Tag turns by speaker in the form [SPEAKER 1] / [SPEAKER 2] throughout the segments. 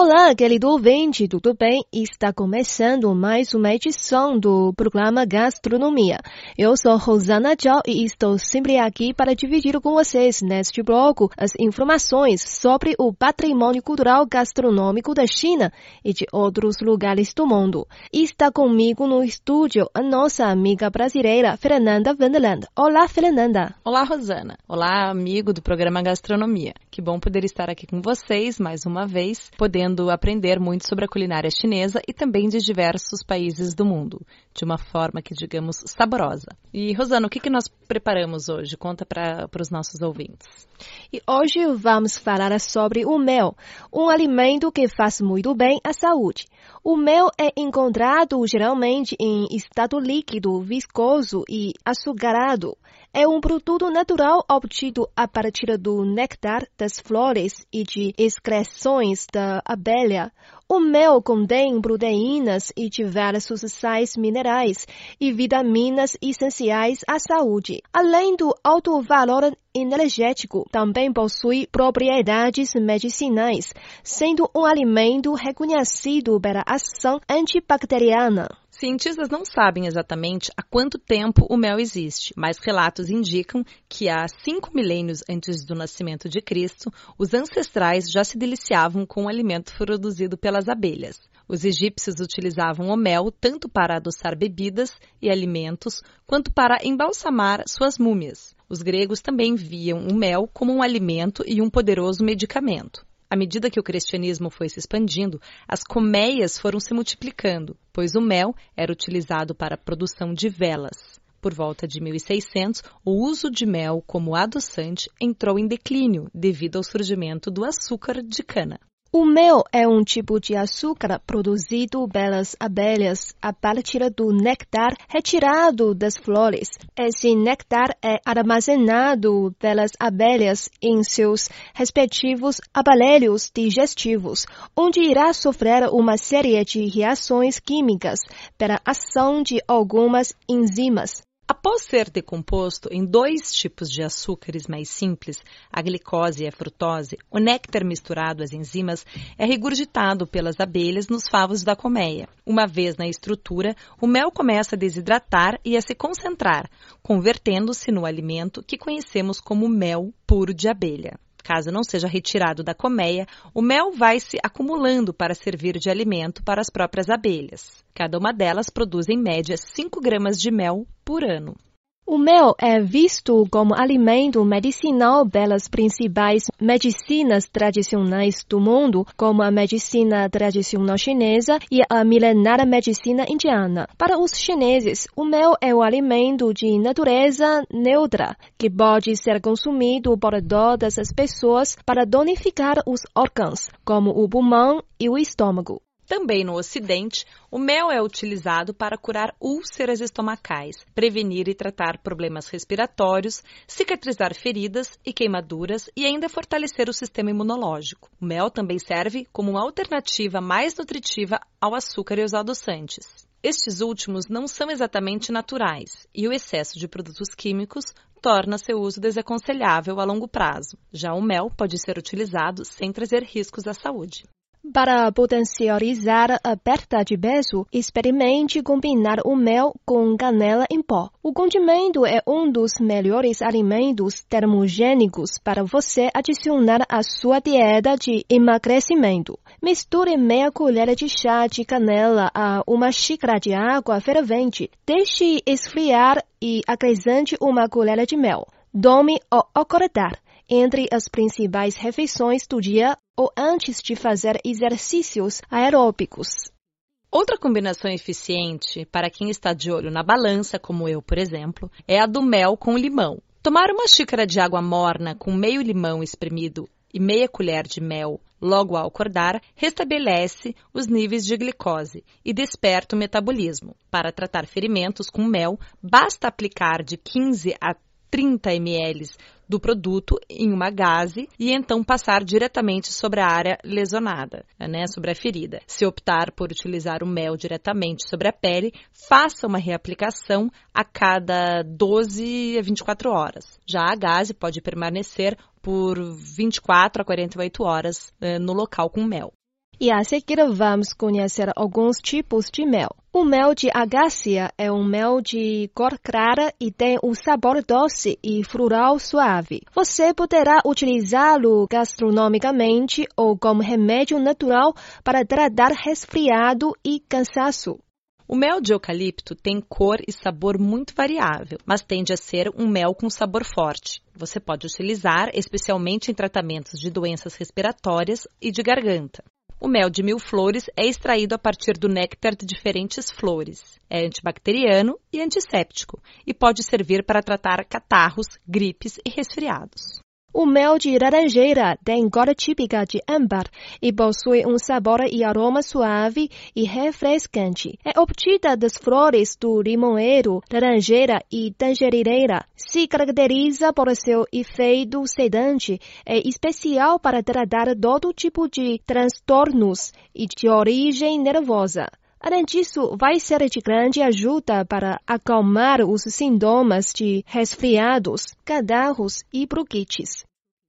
[SPEAKER 1] Olá, querido ouvinte, tudo bem? Está começando mais uma edição do programa Gastronomia. Eu sou Rosana Zhao e estou sempre aqui para dividir com vocês neste bloco as informações sobre o patrimônio cultural gastronômico da China e de outros lugares do mundo. Está comigo no estúdio a nossa amiga brasileira Fernanda Vanderland. Olá, Fernanda.
[SPEAKER 2] Olá, Rosana. Olá, amigo do programa Gastronomia. Que bom poder estar aqui com vocês mais uma vez, podendo podendo aprender muito sobre a culinária chinesa e também de diversos países do mundo, de uma forma que, digamos, saborosa. E, Rosana, o que, que nós preparamos hoje? Conta para os nossos ouvintes.
[SPEAKER 1] E hoje vamos falar sobre o mel, um alimento que faz muito bem à saúde. O mel é encontrado geralmente em estado líquido, viscoso e açucarado. É um produto natural obtido a partir do néctar das flores e de excreções da abelha. O mel contém proteínas e diversos sais minerais e vitaminas essenciais à saúde. Além do alto valor energético, também possui propriedades medicinais, sendo um alimento reconhecido pela ação antibacteriana.
[SPEAKER 2] Cientistas não sabem exatamente há quanto tempo o mel existe, mas relatos indicam que há cinco milênios antes do nascimento de Cristo, os ancestrais já se deliciavam com o alimento produzido pelas abelhas. Os egípcios utilizavam o mel tanto para adoçar bebidas e alimentos, quanto para embalsamar suas múmias. Os gregos também viam o mel como um alimento e um poderoso medicamento. À medida que o cristianismo foi se expandindo, as colmeias foram se multiplicando, pois o mel era utilizado para a produção de velas. Por volta de 1600, o uso de mel como adoçante entrou em declínio devido ao surgimento do açúcar de cana.
[SPEAKER 1] O mel é um tipo de açúcar produzido pelas abelhas a partir do néctar retirado das flores. Esse néctar é armazenado pelas abelhas em seus respectivos aparelhos digestivos, onde irá sofrer uma série de reações químicas pela ação de algumas enzimas.
[SPEAKER 2] Após ser decomposto em dois tipos de açúcares mais simples, a glicose e a frutose, o néctar misturado às enzimas é regurgitado pelas abelhas nos favos da colmeia. Uma vez na estrutura, o mel começa a desidratar e a se concentrar, convertendo-se no alimento que conhecemos como mel puro de abelha. Caso não seja retirado da colmeia, o mel vai se acumulando para servir de alimento para as próprias abelhas. Cada uma delas produz em média 5 gramas de mel por ano.
[SPEAKER 1] O mel é visto como alimento medicinal pelas principais medicinas tradicionais do mundo, como a medicina tradicional chinesa e a milenar medicina indiana. Para os chineses, o mel é um alimento de natureza neutra, que pode ser consumido por todas as pessoas para donificar os órgãos, como o pulmão e o estômago.
[SPEAKER 2] Também no Ocidente, o mel é utilizado para curar úlceras estomacais, prevenir e tratar problemas respiratórios, cicatrizar feridas e queimaduras e ainda fortalecer o sistema imunológico. O mel também serve como uma alternativa mais nutritiva ao açúcar e aos adoçantes. Estes últimos não são exatamente naturais e o excesso de produtos químicos torna seu uso desaconselhável a longo prazo. Já o mel pode ser utilizado sem trazer riscos à saúde.
[SPEAKER 1] Para potencializar a perda de peso, experimente combinar o mel com canela em pó. O condimento é um dos melhores alimentos termogênicos para você adicionar à sua dieta de emagrecimento. Misture meia colher de chá de canela a uma xícara de água fervente. Deixe esfriar e acrescente uma colher de mel. Dome ao acordar entre as principais refeições do dia ou antes de fazer exercícios aeróbicos.
[SPEAKER 2] Outra combinação eficiente para quem está de olho na balança, como eu, por exemplo, é a do mel com limão. Tomar uma xícara de água morna com meio limão espremido e meia colher de mel logo ao acordar restabelece os níveis de glicose e desperta o metabolismo. Para tratar ferimentos com mel, basta aplicar de 15 a 30 ml do produto em uma gase e então passar diretamente sobre a área lesionada, né, sobre a ferida. Se optar por utilizar o mel diretamente sobre a pele, faça uma reaplicação a cada 12 a 24 horas. Já a gase pode permanecer por 24 a 48 horas eh, no local com mel.
[SPEAKER 1] E a seguir vamos conhecer alguns tipos de mel. O mel de agácia é um mel de cor clara e tem um sabor doce e floral suave. Você poderá utilizá-lo gastronomicamente ou como remédio natural para tratar resfriado e cansaço.
[SPEAKER 2] O mel de eucalipto tem cor e sabor muito variável, mas tende a ser um mel com sabor forte. Você pode utilizar especialmente em tratamentos de doenças respiratórias e de garganta. O mel de mil flores é extraído a partir do néctar de diferentes flores. É antibacteriano e antisséptico e pode servir para tratar catarros, gripes e resfriados.
[SPEAKER 1] O mel de laranjeira tem cor típica de âmbar e possui um sabor e aroma suave e refrescante. É obtida das flores do limoeiro, laranjeira e tangerineira. Se caracteriza por seu efeito sedante. É especial para tratar todo tipo de transtornos e de origem nervosa. Além disso, vai ser de grande ajuda para acalmar os sintomas de resfriados, cadarros e bronquites.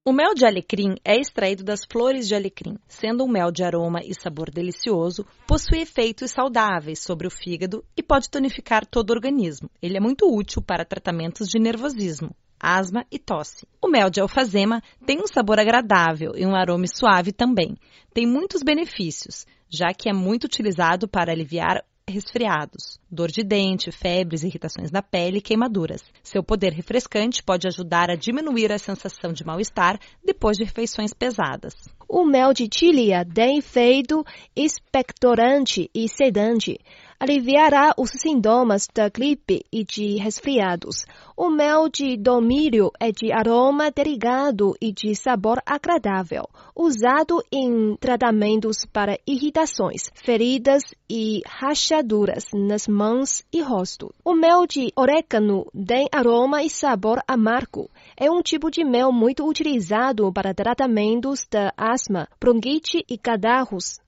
[SPEAKER 2] O mel de alecrim é extraído das flores de alecrim. Sendo um mel de aroma e sabor delicioso, possui efeitos saudáveis sobre o fígado e pode tonificar todo o organismo. Ele é muito útil para tratamentos de nervosismo, asma e tosse. O mel de alfazema tem um sabor agradável e um aroma suave também. Tem muitos benefícios, já que é muito utilizado para aliviar resfriados, dor de dente, febres, irritações na pele e queimaduras. Seu poder refrescante pode ajudar a diminuir a sensação de mal-estar depois de refeições pesadas.
[SPEAKER 1] O mel de tilia tem efeito expectorante e sedante aliviará os sintomas da gripe e de resfriados. O mel de domílio é de aroma delicado e de sabor agradável, usado em tratamentos para irritações, feridas e rachaduras nas mãos e rosto. O mel de orégano tem aroma e sabor amargo. É um tipo de mel muito utilizado para tratamentos da asma, bronquite e cadarros.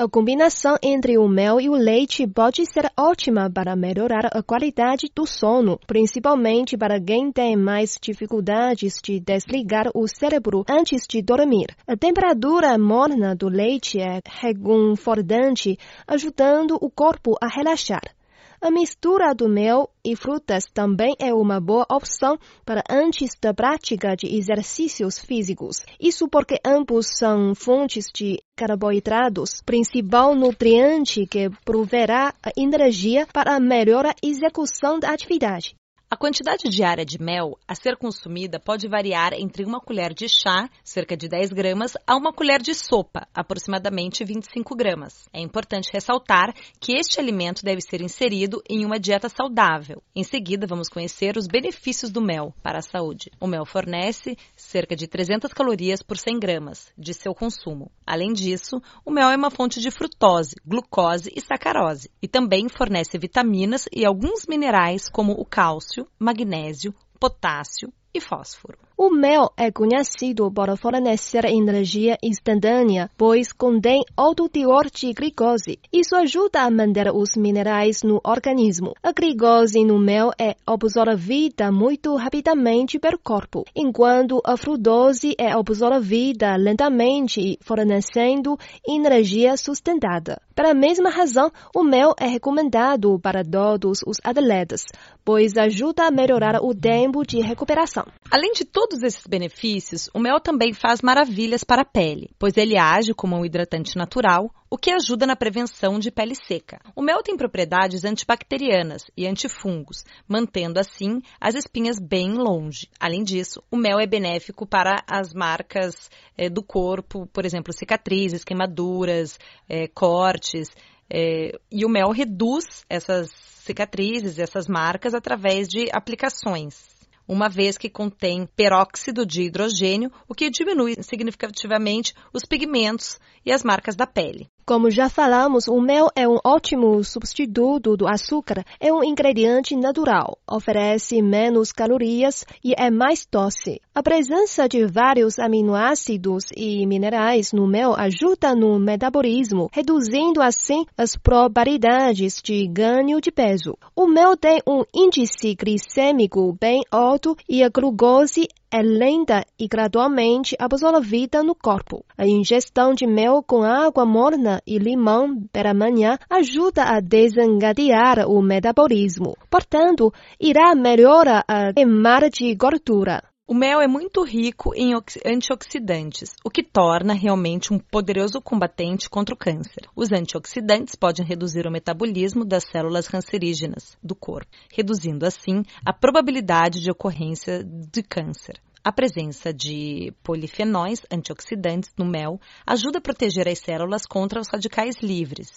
[SPEAKER 1] A combinação entre o mel e o leite pode ser ótima para melhorar a qualidade do sono, principalmente para quem tem mais dificuldades de desligar o cérebro antes de dormir. A temperatura morna do leite é reconfortante, ajudando o corpo a relaxar. A mistura do mel e frutas também é uma boa opção para antes da prática de exercícios físicos. Isso porque ambos são fontes de carboidratos, principal nutriente que proverá a energia para a melhor execução da atividade.
[SPEAKER 2] A quantidade diária de mel a ser consumida pode variar entre uma colher de chá, cerca de 10 gramas, a uma colher de sopa, aproximadamente 25 gramas. É importante ressaltar que este alimento deve ser inserido em uma dieta saudável. Em seguida, vamos conhecer os benefícios do mel para a saúde. O mel fornece cerca de 300 calorias por 100 gramas de seu consumo. Além disso, o mel é uma fonte de frutose, glucose e sacarose, e também fornece vitaminas e alguns minerais como o cálcio cálcio, magnésio, potássio e fósforo.
[SPEAKER 1] O mel é conhecido por fornecer energia instantânea, pois contém alto teor de glicose. Isso ajuda a manter os minerais no organismo. A glicose no mel é absorvida muito rapidamente pelo corpo, enquanto a frutose é absorvida lentamente, fornecendo energia sustentada. Pela mesma razão, o mel é recomendado para todos os atletas, pois ajuda a melhorar o tempo de recuperação.
[SPEAKER 2] Além de todos esses benefícios, o mel também faz maravilhas para a pele, pois ele age como um hidratante natural, o que ajuda na prevenção de pele seca. O mel tem propriedades antibacterianas e antifungos, mantendo assim as espinhas bem longe. Além disso, o mel é benéfico para as marcas é, do corpo, por exemplo, cicatrizes, queimaduras, é, cortes. É, e o mel reduz essas cicatrizes, essas marcas, através de aplicações uma vez que contém peróxido de hidrogênio, o que diminui significativamente os pigmentos e as marcas da pele.
[SPEAKER 1] Como já falamos, o mel é um ótimo substituto do açúcar. É um ingrediente natural, oferece menos calorias e é mais doce. A presença de vários aminoácidos e minerais no mel ajuda no metabolismo, reduzindo assim as probabilidades de ganho de peso. O mel tem um índice glicêmico bem alto e a glucose é lenta e gradualmente absorvida no corpo. A ingestão de mel com água morna e limão pela manhã ajuda a desengadear o metabolismo. Portanto, irá melhorar a queimada de gordura.
[SPEAKER 2] O mel é muito rico em antioxidantes, o que torna realmente um poderoso combatente contra o câncer. Os antioxidantes podem reduzir o metabolismo das células cancerígenas do corpo, reduzindo assim a probabilidade de ocorrência de câncer. A presença de polifenóis antioxidantes no mel ajuda a proteger as células contra os radicais livres.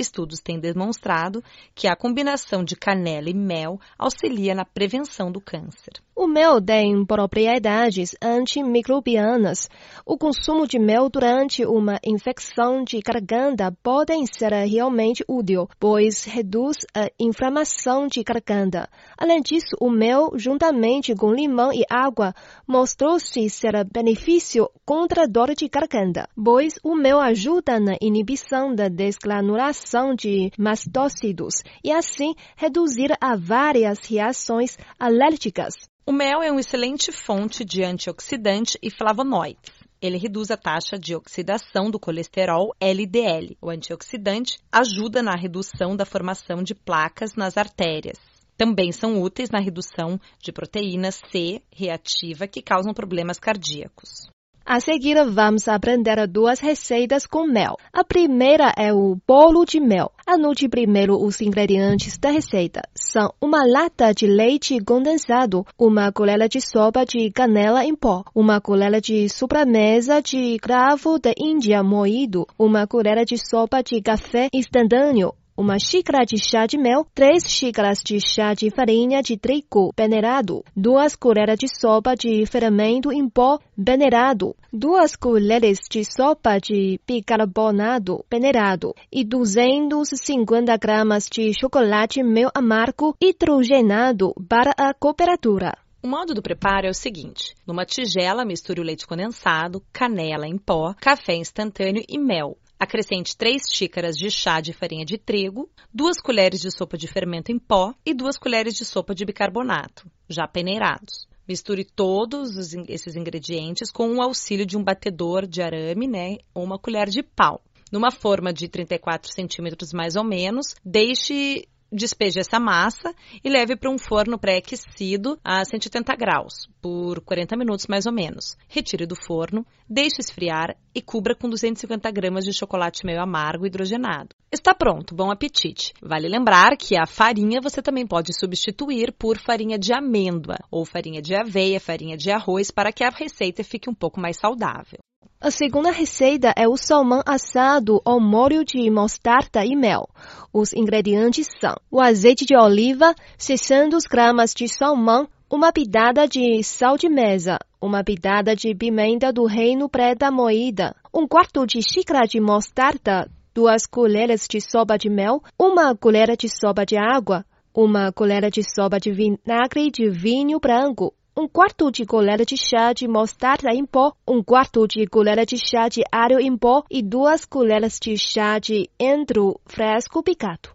[SPEAKER 2] Estudos têm demonstrado que a combinação de canela e mel auxilia na prevenção do câncer.
[SPEAKER 1] O mel tem propriedades antimicrobianas. O consumo de mel durante uma infecção de garganta pode ser realmente útil, pois reduz a inflamação de garganta. Além disso, o mel, juntamente com limão e água, mostrou-se ser benefício contra dor de garganta, pois o mel ajuda na inibição da desgranulação de mastócidos e assim reduzir a várias reações alérgicas.
[SPEAKER 2] O mel é uma excelente fonte de antioxidante e flavonoides. Ele reduz a taxa de oxidação do colesterol LDL. O antioxidante ajuda na redução da formação de placas nas artérias. Também são úteis na redução de proteína C reativa que causam problemas cardíacos.
[SPEAKER 1] A seguir, vamos aprender duas receitas com mel. A primeira é o bolo de mel. Anote primeiro os ingredientes da receita. São uma lata de leite condensado, uma colher de sopa de canela em pó, uma colher de sobremesa de cravo da Índia moído, uma colher de sopa de café instantâneo, uma xícara de chá de mel, três xícaras de chá de farinha de trigo peneirado, duas colheres de sopa de fermento em pó peneirado, duas colheres de sopa de bicarbonato peneirado e 250 gramas de chocolate mel amargo hidrogenado para a cooperatura.
[SPEAKER 2] O modo do preparo é o seguinte: numa tigela, misture o leite condensado, canela em pó, café instantâneo e mel. Acrescente 3 xícaras de chá de farinha de trigo, 2 colheres de sopa de fermento em pó e 2 colheres de sopa de bicarbonato, já peneirados. Misture todos os, esses ingredientes com o auxílio de um batedor de arame, né, ou uma colher de pau. Numa forma de 34 centímetros mais ou menos, deixe despeje essa massa e leve para um forno pré-aquecido a 180 graus por 40 minutos mais ou menos. Retire do forno, deixe esfriar e cubra com 250 gramas de chocolate meio amargo hidrogenado. Está pronto, bom apetite! Vale lembrar que a farinha você também pode substituir por farinha de amêndoa ou farinha de aveia, farinha de arroz para que a receita fique um pouco mais saudável.
[SPEAKER 1] A segunda receita é o salmão assado ao molho de mostarda e mel. Os ingredientes são o azeite de oliva, 600 gramas de salmão, uma pitada de sal de mesa, uma pitada de pimenta do reino preta moída, um quarto de xícara de mostarda, duas colheres de sopa de mel, uma colher de sopa de água, uma colher de sopa de vinagre de vinho branco, um quarto de colher de chá de mostarda em pó, um quarto de colher de chá de alho em pó e duas colheres de chá de endro fresco picado.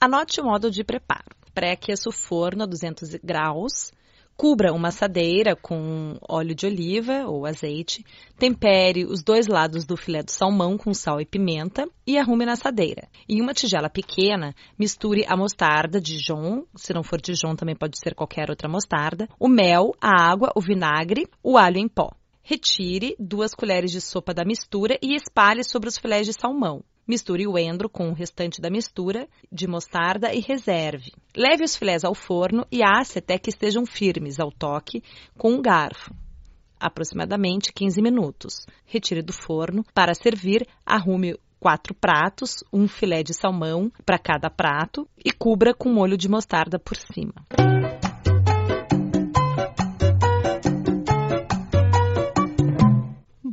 [SPEAKER 2] Anote o modo de preparo. Pré-aqueça o forno a 200 graus Cubra uma assadeira com óleo de oliva ou azeite, tempere os dois lados do filé do salmão com sal e pimenta e arrume na assadeira. Em uma tigela pequena, misture a mostarda Dijon, se não for Dijon também pode ser qualquer outra mostarda, o mel, a água, o vinagre, o alho em pó. Retire duas colheres de sopa da mistura e espalhe sobre os filés de salmão. Misture o endro com o restante da mistura de mostarda e reserve. Leve os filés ao forno e asse até que estejam firmes ao toque com um garfo. Aproximadamente 15 minutos. Retire do forno. Para servir, arrume quatro pratos, um filé de salmão para cada prato e cubra com molho de mostarda por cima.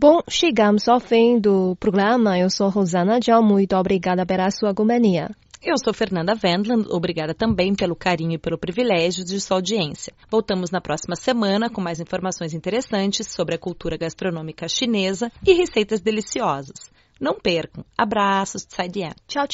[SPEAKER 1] Bom, chegamos ao fim do programa. Eu sou Rosana John. Muito obrigada pela sua companhia.
[SPEAKER 2] Eu sou Fernanda Wendland, obrigada também pelo carinho e pelo privilégio de sua audiência. Voltamos na próxima semana com mais informações interessantes sobre a cultura gastronômica chinesa e receitas deliciosas. Não percam. Abraços, Tsai
[SPEAKER 1] Tchau, tchau.